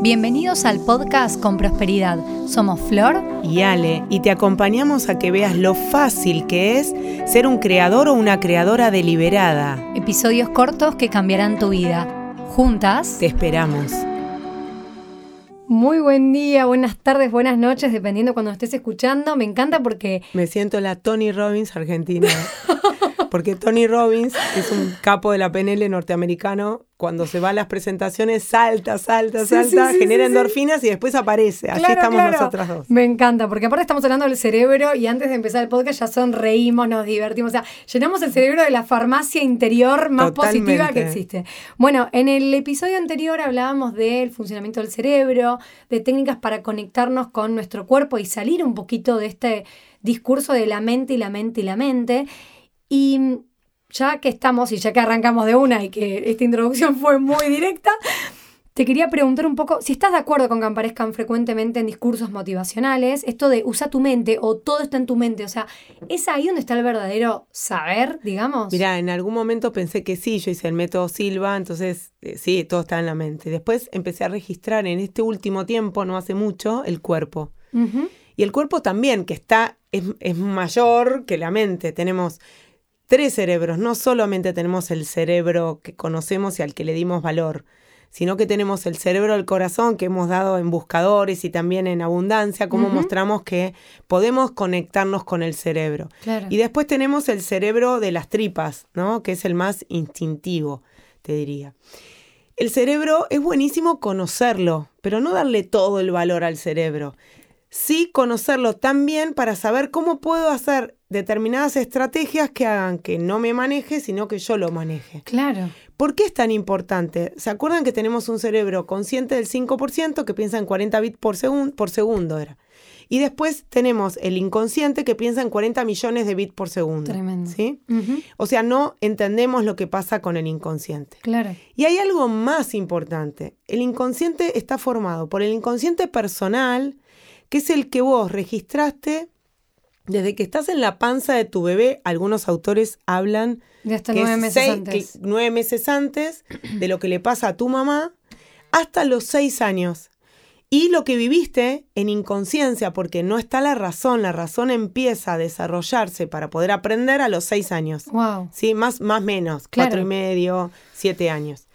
Bienvenidos al podcast Con Prosperidad. Somos Flor y Ale y te acompañamos a que veas lo fácil que es ser un creador o una creadora deliberada. Episodios cortos que cambiarán tu vida. Juntas te esperamos. Muy buen día, buenas tardes, buenas noches, dependiendo cuando estés escuchando. Me encanta porque... Me siento la Tony Robbins argentina. porque Tony Robbins es un capo de la PNL norteamericano. Cuando se va a las presentaciones, salta, salta, salta, genera endorfinas y después aparece. Así estamos nosotras dos. Me encanta, porque aparte estamos hablando del cerebro y antes de empezar el podcast ya sonreímos, nos divertimos. O sea, llenamos el cerebro de la farmacia interior más positiva que existe. Bueno, en el episodio anterior hablábamos del funcionamiento del cerebro, de técnicas para conectarnos con nuestro cuerpo y salir un poquito de este discurso de la mente y la mente y la mente. Y ya que estamos y ya que arrancamos de una y que esta introducción fue muy directa, te quería preguntar un poco si estás de acuerdo con que aparezcan frecuentemente en discursos motivacionales, esto de usa tu mente o todo está en tu mente, o sea, ¿es ahí donde está el verdadero saber, digamos? Mira, en algún momento pensé que sí, yo hice el método Silva, entonces eh, sí, todo está en la mente. Después empecé a registrar en este último tiempo, no hace mucho, el cuerpo. Y el cuerpo también, que está, es, es mayor que la mente. Tenemos tres cerebros. No solamente tenemos el cerebro que conocemos y al que le dimos valor, sino que tenemos el cerebro del corazón que hemos dado en buscadores y también en abundancia, como mostramos que podemos conectarnos con el cerebro. Y después tenemos el cerebro de las tripas, ¿no? Que es el más instintivo, te diría. El cerebro es buenísimo conocerlo, pero no darle todo el valor al cerebro sí conocerlo también para saber cómo puedo hacer determinadas estrategias que hagan que no me maneje, sino que yo lo maneje. Claro. ¿Por qué es tan importante? ¿Se acuerdan que tenemos un cerebro consciente del 5% que piensa en 40 bits por, segundo, por segundo? Era. Y después tenemos el inconsciente que piensa en 40 millones de bits por segundo. Tremendo. ¿sí? O sea, no entendemos lo que pasa con el inconsciente. Claro. Y hay algo más importante. El inconsciente está formado por el inconsciente personal, que es el que vos registraste desde que estás en la panza de tu bebé. Algunos autores hablan de hasta nueve meses antes. nueve meses antes de lo que le pasa a tu mamá hasta los seis años. Y lo que viviste en inconsciencia, porque no está la razón, la razón empieza a desarrollarse para poder aprender a los seis años. Wow. Sí, más, más menos, cuatro y medio, siete años.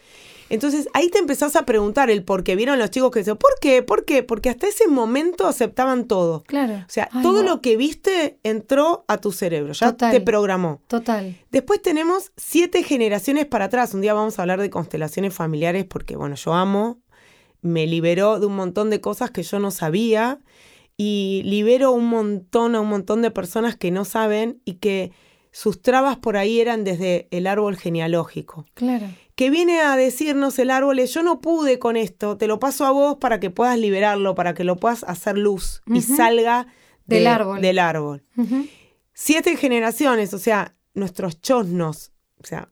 Entonces ahí te empezás a preguntar el por qué. Vieron los chicos que decían, ¿por qué? ¿Por qué? Porque hasta ese momento aceptaban todo. Claro. O sea, todo lo que viste entró a tu cerebro, ya te programó. Total. Después tenemos siete generaciones para atrás. Un día vamos a hablar de constelaciones familiares porque, bueno, yo amo, me liberó de un montón de cosas que yo no sabía y libero un montón a un montón de personas que no saben y que sus trabas por ahí eran desde el árbol genealógico. Claro que viene a decirnos el árbol, yo no pude con esto, te lo paso a vos para que puedas liberarlo, para que lo puedas hacer luz y salga del árbol. Del árbol. Siete generaciones, o sea, nuestros chosnos, o sea,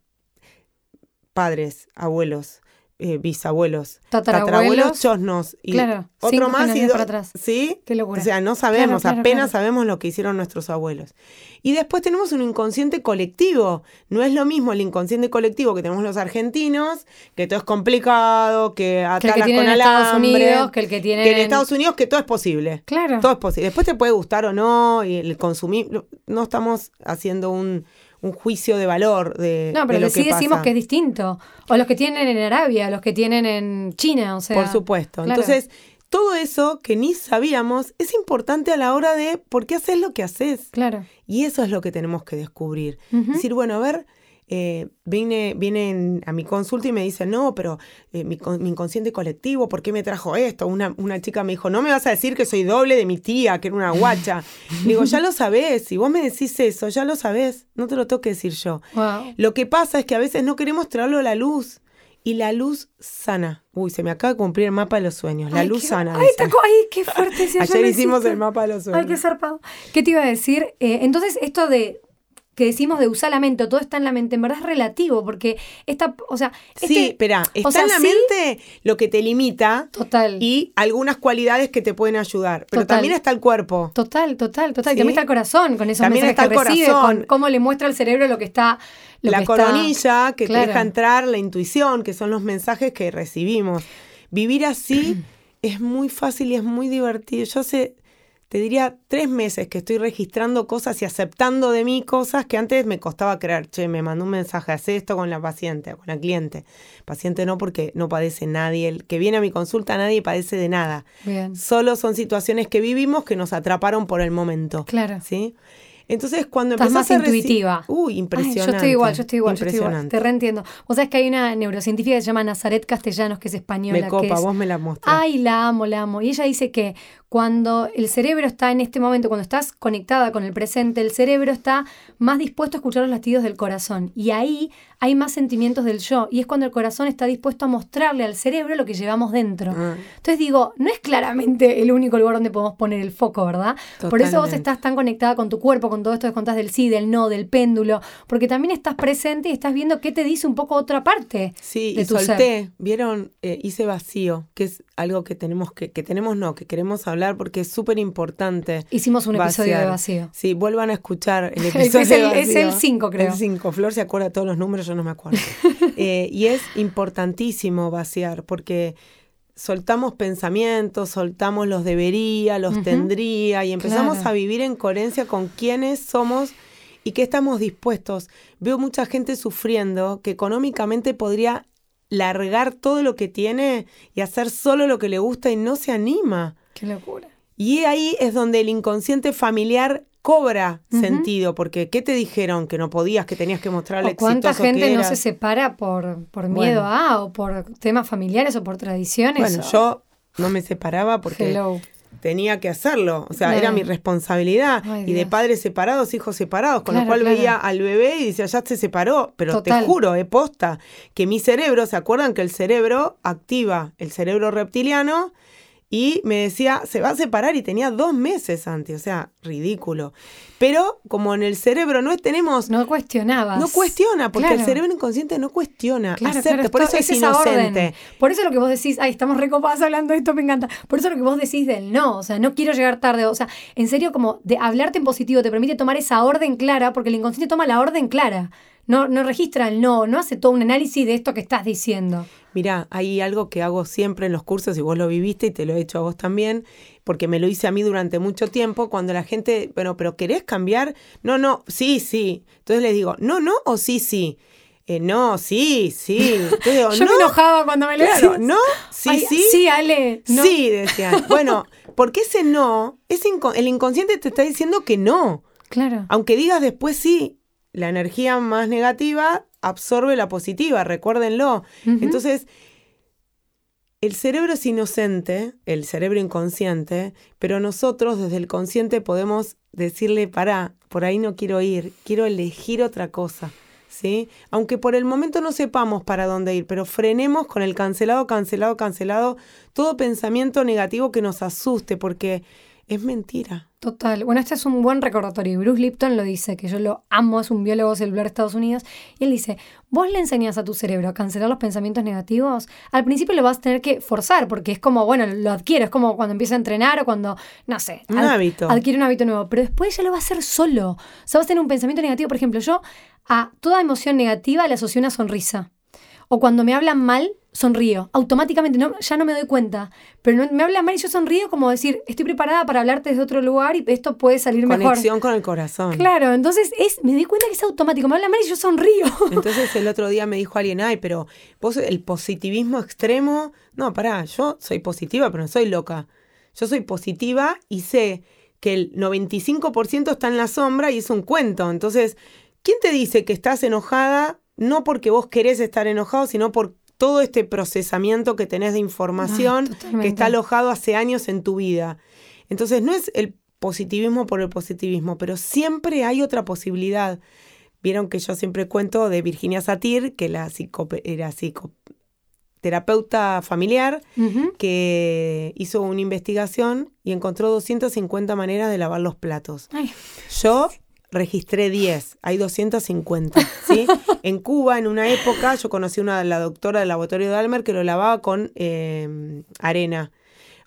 padres, abuelos, eh, bisabuelos, tatarabuelos, chosnos y otro más y para atrás. ¿Sí? Qué locura. O sea, no sabemos, apenas sabemos lo que hicieron nuestros abuelos. Y después tenemos un inconsciente colectivo. No es lo mismo el inconsciente colectivo que tenemos los argentinos, que todo es complicado, que atalas con alambre. Estados Unidos, que el que tiene que en Estados Unidos que todo es posible. Claro. Todo es posible. Después te puede gustar o no y el consumir no estamos haciendo un un juicio de valor de, no, pero lo sí decimos que es distinto. O los que tienen en Arabia, los que tienen en China, o sea. Por supuesto. Entonces, todo eso que ni sabíamos es importante a la hora de por qué haces lo que haces. Claro. Y eso es lo que tenemos que descubrir. Decir, bueno, a ver, eh, viene, vienen a mi consulta y me dicen, no, pero eh, mi, inconsciente colectivo, ¿por qué me trajo esto? Una, una, chica me dijo, no me vas a decir que soy doble de mi tía, que era una guacha. digo, ya lo sabés, si vos me decís eso, ya lo sabés, no te lo tengo que decir yo. Lo que pasa es que a veces no queremos traerlo a la luz. Y la luz sana. Uy, se me acaba de cumplir el mapa de los sueños. La luz sana. Ay, ay, qué fuerte. Ayer hicimos el mapa de los sueños. Ay, qué zarpado. ¿Qué te iba a decir? Eh, entonces, esto de que decimos de usar la mente, o todo está en la mente, en verdad es relativo, porque esta, o sea... sí, este, espera, está en la mente lo que te limita. Total. Y algunas cualidades que te pueden ayudar, pero también está el cuerpo. Total, total, total. También está el corazón, con esos también mensajes está el que corazón. con cómo le muestra al cerebro lo que está... la coronilla, que te deja entrar la intuición, que son los mensajes que recibimos. Vivir así es muy fácil y es muy divertido. Yo sé, te diría tres meses que estoy registrando cosas y aceptando de mí cosas que antes me costaba creer. Che, me mandó un mensaje, hace esto con la paciente, con la cliente. Paciente no, porque no padece nadie. El que viene a mi consulta, nadie padece de nada. Bien. Solo son situaciones que vivimos que nos atraparon por el momento. Claro. ¿Sí? Entonces, cuando Estás más intuitiva. Uy, impresionante. yo estoy igual, yo estoy igual, yo estoy igual. Te reentiendo. Vos sabés que hay una neurocientífica que se llama Nazaret Castellanos, que es española. Me copa, vos me la mostrás. Ay, la amo, la amo. Y ella dice que cuando el cerebro está en este momento, cuando estás conectada con el presente, el cerebro está más dispuesto a escuchar los latidos del corazón. Y ahí hay más sentimientos del yo. Y es cuando el corazón está dispuesto a mostrarle al cerebro lo que llevamos dentro. Ah. Entonces digo, no es claramente el único lugar donde podemos poner el foco, ¿verdad? Por eso vos estás tan conectada con tu cuerpo, con todo esto que contás del sí, del no, del péndulo, porque también estás presente y estás viendo qué te dice un poco otra parte. Sí, y solté, vieron, eh, hice vacío, que es algo que tenemos que, que tenemos no, que queremos hablar porque es súper importante. Hicimos un episodio de vacío. Sí, vuelvan a escuchar el episodio es el, de vacío. Es el 5, creo. El 5. Flor se acuerda de todos los números, yo no me acuerdo. Eh, y es importantísimo vaciar porque soltamos pensamientos, soltamos los debería, los tendría y empezamos a vivir en coherencia con quiénes somos y qué estamos dispuestos. Veo mucha gente sufriendo que económicamente podría largar todo lo que tiene y hacer solo lo que le gusta y no se anima. Qué locura. Y ahí es donde el inconsciente familiar cobra sentido, porque ¿qué te dijeron? Que no podías, que tenías que mostrarle ¿Cuánta gente no se separa por, por miedo a, o por temas familiares, o por tradiciones? Bueno, yo no me separaba porque tenía que hacerlo, o sea, era mi responsabilidad. y de padres separados, hijos separados, con lo cual veía al bebé y decía, ya se separó, pero te juro, he posta, que mi cerebro, ¿se acuerdan que el cerebro activa el cerebro reptiliano? Y me decía, se va a separar y tenía dos meses antes, o sea, ridículo. Pero como en el cerebro no tenemos... No cuestionaba. No cuestiona, porque el cerebro inconsciente no cuestiona, claro, por eso es, inocente. Por eso lo que vos decís, ay, estamos recopados hablando de esto, me encanta. Por eso lo que vos decís del no, o sea, no quiero llegar tarde, o sea, en serio como de hablarte en positivo te permite tomar esa orden clara, porque el inconsciente toma la orden clara. No, no registra el no, no hace todo un análisis de esto que estás diciendo. Mira, hay algo que hago siempre en los cursos y vos lo viviste y te lo he hecho a vos también, porque me lo hice a mí durante mucho tiempo, cuando la gente, bueno, pero ¿querés cambiar? No, no, sí, sí. Entonces les digo, no, no o sí, sí. Eh, no, sí, sí. Yo me enojaba cuando me lo claro, No, sí, sí. Sí, Ale. Sí, decían. Bueno, porque ese no, es el inconsciente te está diciendo que no. Claro. Aunque digas después sí, la energía más negativa absorbe la positiva, recuérdenlo. Entonces, el cerebro es inocente, el cerebro inconsciente, pero nosotros desde el consciente podemos decirle, para, por ahí no quiero ir, quiero elegir otra cosa. ¿Sí? Aunque por el momento no sepamos para dónde ir, pero frenemos con el cancelado, cancelado, cancelado, todo pensamiento negativo que nos asuste, porque es mentira. Total. Bueno, este es un buen recordatorio. Bruce Lipton lo dice, que yo lo amo, es un biólogo celular de Estados Unidos. Y él dice, vos le enseñas a tu cerebro a cancelar los pensamientos negativos, al principio lo vas a tener que forzar, porque es como, bueno, lo adquiere, es como cuando empieza a entrenar o cuando, no sé, un hábito. adquiere un hábito nuevo. Pero después ya lo va a hacer solo. O sea, vas a tener un pensamiento negativo. Por ejemplo, yo a toda emoción negativa le asocio una sonrisa. O cuando me hablan mal, sonrío. Automáticamente, no, ya no me doy cuenta. Pero me hablan mal y yo sonrío como decir, estoy preparada para hablarte desde otro lugar y esto puede salir mejor. Conexión con el corazón. Claro, entonces es, me doy cuenta que es automático. Me hablan mal y yo sonrío. Entonces el otro día me dijo alguien, ay, pero vos el positivismo extremo. No, pará, yo soy positiva, pero no soy loca. Yo soy positiva y sé que el 95% está en la sombra y es un cuento. Entonces, ¿quién te dice que estás enojada no porque vos querés estar enojado, sino por todo este procesamiento que tenés de información que está alojado hace años en tu vida. Entonces no es el positivismo por el positivismo, pero siempre hay otra posibilidad. Vieron que yo siempre cuento de Virginia Satir, que la era psicoterapeuta familiar, que hizo una investigación y encontró 250 maneras de lavar los platos. Yo registré 10, hay 250, ¿sí? en Cuba, en una época, yo conocí una la doctora del laboratorio de Almer que lo lavaba con em, arena.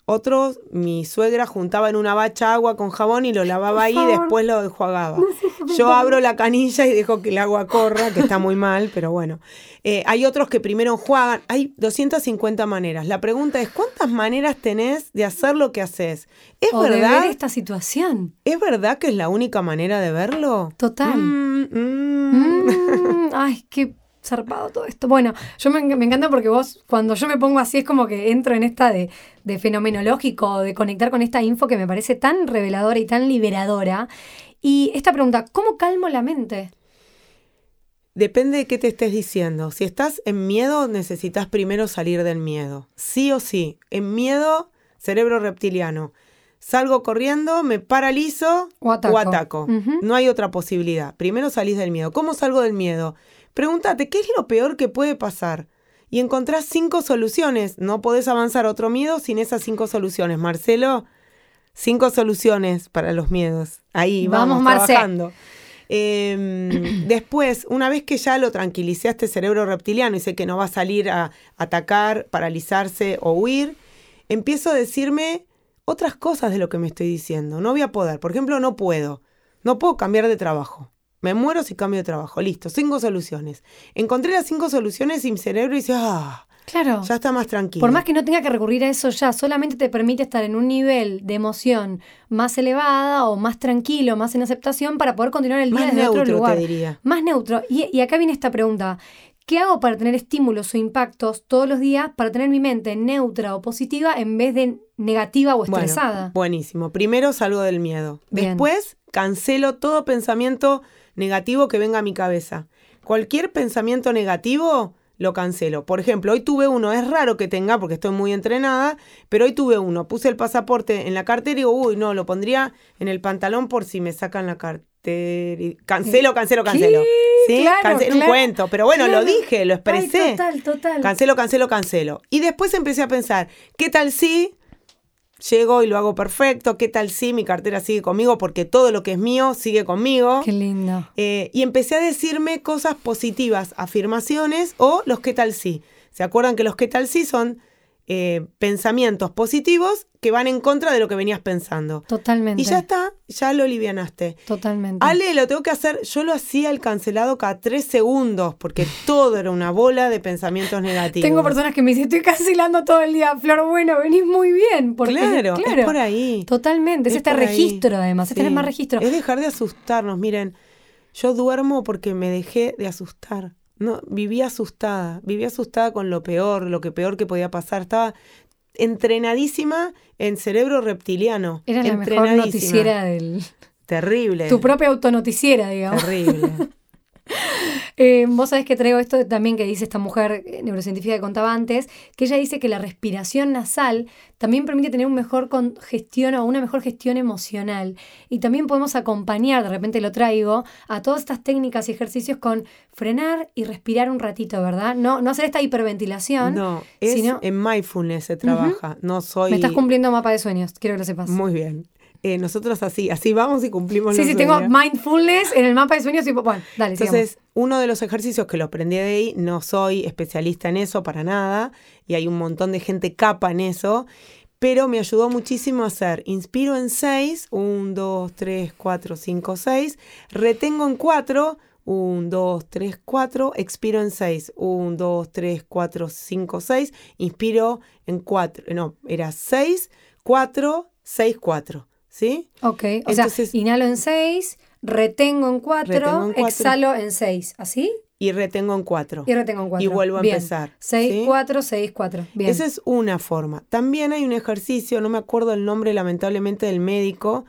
Otros, mi suegra juntaba en una bacha agua con jabón y lo lavaba ahí y después lo enjuagaba. Yo abro la canilla y dejo que el agua corra, que está muy mal, pero bueno. Eh, hay otros que primero enjuagan. Hay 250 maneras. La pregunta es, ¿cuántas maneras tenés de hacer lo que haces? ¿Es verdad? ver esta situación. ¿Es verdad que es la única manera de verlo? Total. Mm, mm. Mm, ay, qué zarpado todo esto. Bueno, yo me, encanta porque vos, cuando yo me pongo así, es como que entro en esta de, de fenomenológico, de conectar con esta info que me parece tan reveladora y tan liberadora. Y esta pregunta, ¿cómo calmo la mente? Depende de qué te estés diciendo. Si estás en miedo, necesitas primero salir del miedo. Sí o sí. En miedo, cerebro reptiliano. Salgo corriendo, me paralizo o ataco. No hay otra posibilidad. Primero salís del miedo. ¿Cómo salgo del miedo? Pregúntate, ¿qué es lo peor que puede pasar? Y encontrás cinco soluciones. No podés avanzar otro miedo sin esas cinco soluciones. Marcelo, cinco soluciones para los miedos. Ahí vamos, vamos trabajando. Em, después, una vez que ya lo tranquilicé a este cerebro reptiliano y sé que no va a salir a atacar, paralizarse o huir, empiezo a decirme otras cosas de lo que me estoy diciendo. No voy a poder. Por ejemplo, no puedo. No puedo cambiar de trabajo. Me muero si cambio de trabajo. Listo, cinco soluciones. Encontré las cinco soluciones y mi cerebro dice, ah, Claro. Ya está más tranquilo. Por más que no tenga que recurrir a eso ya, solamente te permite estar en un nivel de emoción más elevada o más tranquilo, más en aceptación para poder continuar el día más desde neutro, otro lugar. Te diría. Más neutro. Y, y acá viene esta pregunta. ¿Qué hago para tener estímulos o impactos todos los días para tener mi mente neutra o positiva en vez de negativa o estresada? buenísimo. Primero salgo del miedo. Después cancelo todo pensamiento negativo que venga a mi cabeza. Cualquier pensamiento negativo lo cancelo. Por ejemplo, hoy tuve uno, es raro que tenga porque estoy muy entrenada, pero hoy tuve uno, puse el pasaporte en la cartera y digo, uy, no, lo pondría en el pantalón por si me sacan la cartera. Cancelo, cancelo, cancelo. ¿Sí? cancelo un cuento, pero bueno, lo dije, lo expresé. total, total. Cancelo, cancelo, cancelo. Y después empecé a pensar, ¿qué tal si llego y lo hago perfecto, ¿qué tal si mi cartera sigue conmigo? Porque todo lo que es mío sigue conmigo. Qué lindo. Eh, y empecé a decirme cosas positivas, afirmaciones o los qué tal si. ¿Se acuerdan que los qué tal si son eh, pensamientos positivos que van en contra de lo que venías pensando. Totalmente. Y ya está, ya lo alivianaste. Totalmente. Ale, lo tengo que hacer, yo lo hacía el cancelado cada tres segundos, porque todo era una bola de pensamientos negativos. Tengo personas que me dicen, estoy cancelando todo el día, Flor, bueno, venís muy bien. Porque, claro, claro, es por ahí. Totalmente, es, este registro además, es tener más registro. Es dejar de asustarnos, miren, yo duermo porque me dejé de asustar. No, vivía asustada, vivía asustada con lo peor, lo que peor que podía pasar. Estaba entrenadísima en cerebro reptiliano. Era la mejor noticiera del... Terrible. Tu propia autonoticiera, digamos. Terrible. Eh, vos sabés que traigo esto también que dice esta mujer eh, neurocientífica que contaba antes, que ella dice que la respiración nasal también permite tener un mejor gestión o una mejor gestión emocional. Y también podemos acompañar, de repente lo traigo, a todas estas técnicas y ejercicios con frenar y respirar un ratito, ¿verdad? No, no hacer esta hiperventilación. No, es en mindfulness se trabaja. No soy. Me estás cumpliendo mapa de sueños, quiero que lo sepas. Muy bien. Eh, nosotros así, así vamos y cumplimos sí, Sí, sí, tengo mindfulness en el mapa de sueños y bueno, dale, Entonces, uno de los ejercicios que lo aprendí de ahí, no soy especialista en eso para nada, y hay un montón de gente capa en eso, pero me ayudó muchísimo a hacer, inspiro en 6, 1, 2, 3, 4, 5, 6, retengo en 4, 1, 2, 3, 4, expiro en 6, 1, 2, 3, 4, 5, 6, inspiro en 4, no, era 6, 4, 6, 4. ¿Sí? Ok, o sea, inhalo en 6, retengo en 4, exhalo en 6, ¿así? Y retengo en 4. Y retengo en 4. Y vuelvo a empezar. 6, 4, 6, 4. Bien. Esa es una forma. También hay un ejercicio, no me acuerdo el nombre lamentablemente del médico,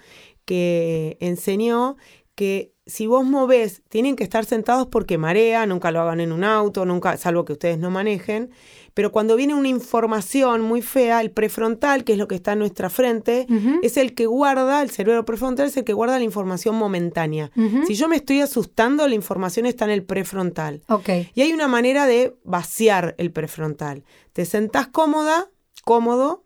que enseñó que si vos movés, tienen que estar sentados porque marea, nunca lo hagan en un auto, nunca, salvo que ustedes no manejen, pero cuando viene una información muy fea, el prefrontal, que es lo que está en nuestra frente, es el que guarda, el cerebro prefrontal es el que guarda la información momentánea. Si yo me estoy asustando, la información está en el prefrontal. Okay. Y hay una manera de vaciar el prefrontal. Te sentás cómoda, cómodo,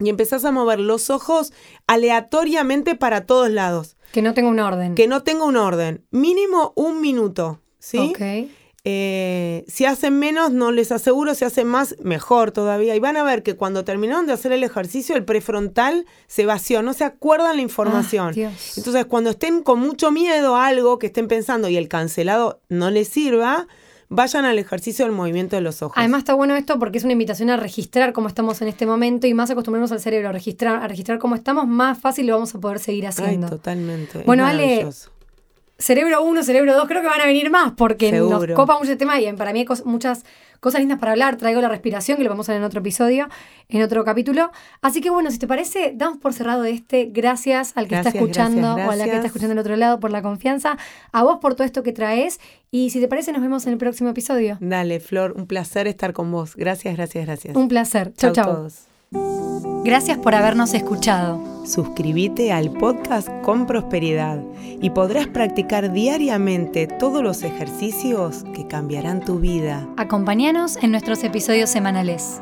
y empezás a mover los ojos aleatoriamente para todos lados. Que no tenga un orden. Que no tenga un orden. Mínimo un minuto, ¿sí? Ok. Eh, si hacen menos, no les aseguro, si hacen más, mejor todavía. Y van a ver que cuando terminaron de hacer el ejercicio, el prefrontal se vació, no se acuerdan la información. Ah, Entonces, cuando estén con mucho miedo a algo que estén pensando y el cancelado no les sirva, vayan al ejercicio del movimiento de los ojos. Además está bueno esto porque es una invitación a registrar cómo estamos en este momento y más acostumbrarnos al cerebro a registrar, a registrar cómo estamos, más fácil lo vamos a poder seguir haciendo. Ay, totalmente. Bueno, Ale, cerebro 1, cerebro 2, creo que van a venir más porque nos copa mucho el tema y para mí hay muchas cosas lindas para hablar. Traigo la respiración, que lo vamos a ver en otro episodio, en otro capítulo. Así que bueno, si te parece, damos por cerrado este. Gracias al que está escuchando o a la que está escuchando del otro lado por la confianza. A vos por todo esto que traes. Y si te parece, nos vemos en el próximo episodio. Dale, Flor, un placer estar con vos. Gracias, gracias, gracias. Un placer. Chau, chau. Gracias por habernos escuchado. Suscríbete al podcast con prosperidad y podrás practicar diariamente todos los ejercicios que cambiarán tu vida. Acompáñanos en nuestros episodios semanales.